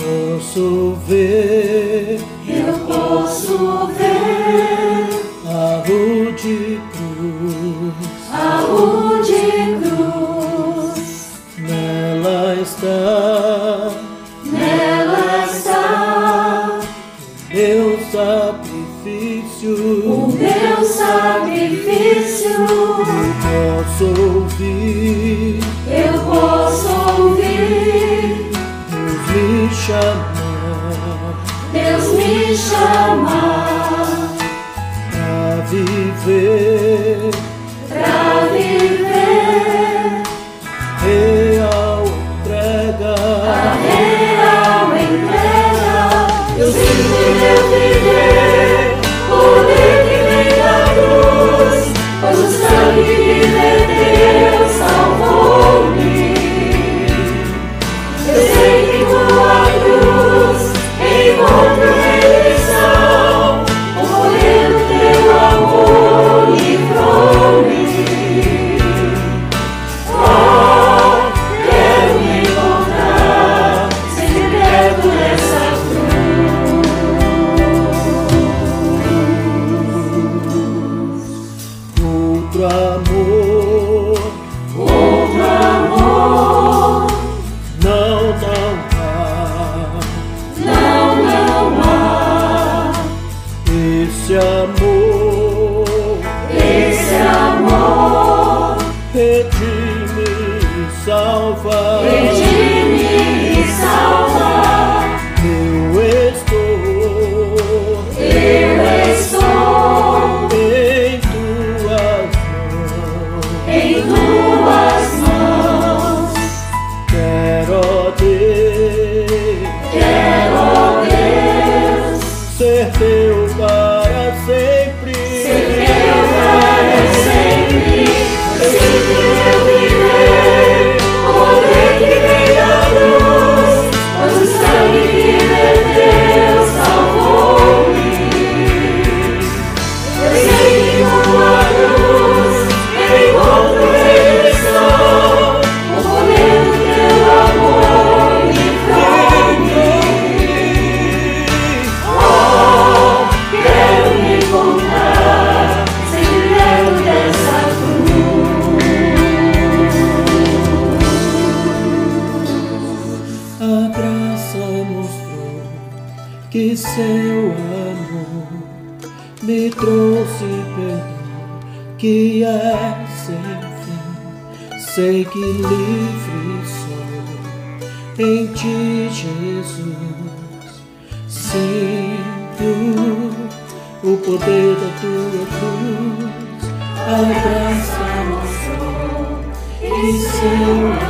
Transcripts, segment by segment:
posso ver, eu posso ver. A luz de cruz, a luz de cruz, nela está. fazer. me salva, me salva. que seu amor me trouxe perdão, que é sem fim. Sei que livre sou em ti, Jesus. Sinto o poder da tua cruz, a graça do sol e seu amor.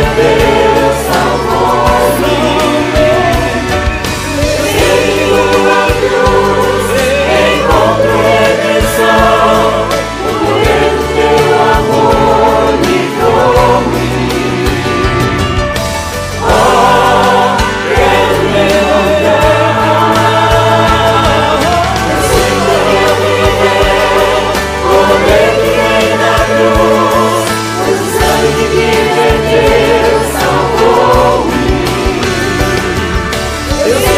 life.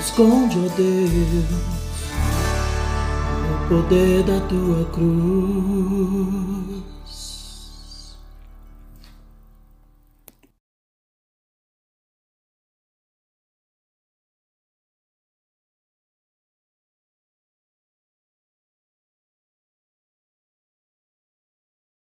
esconde, ó oh Deus, o poder da tua cruz.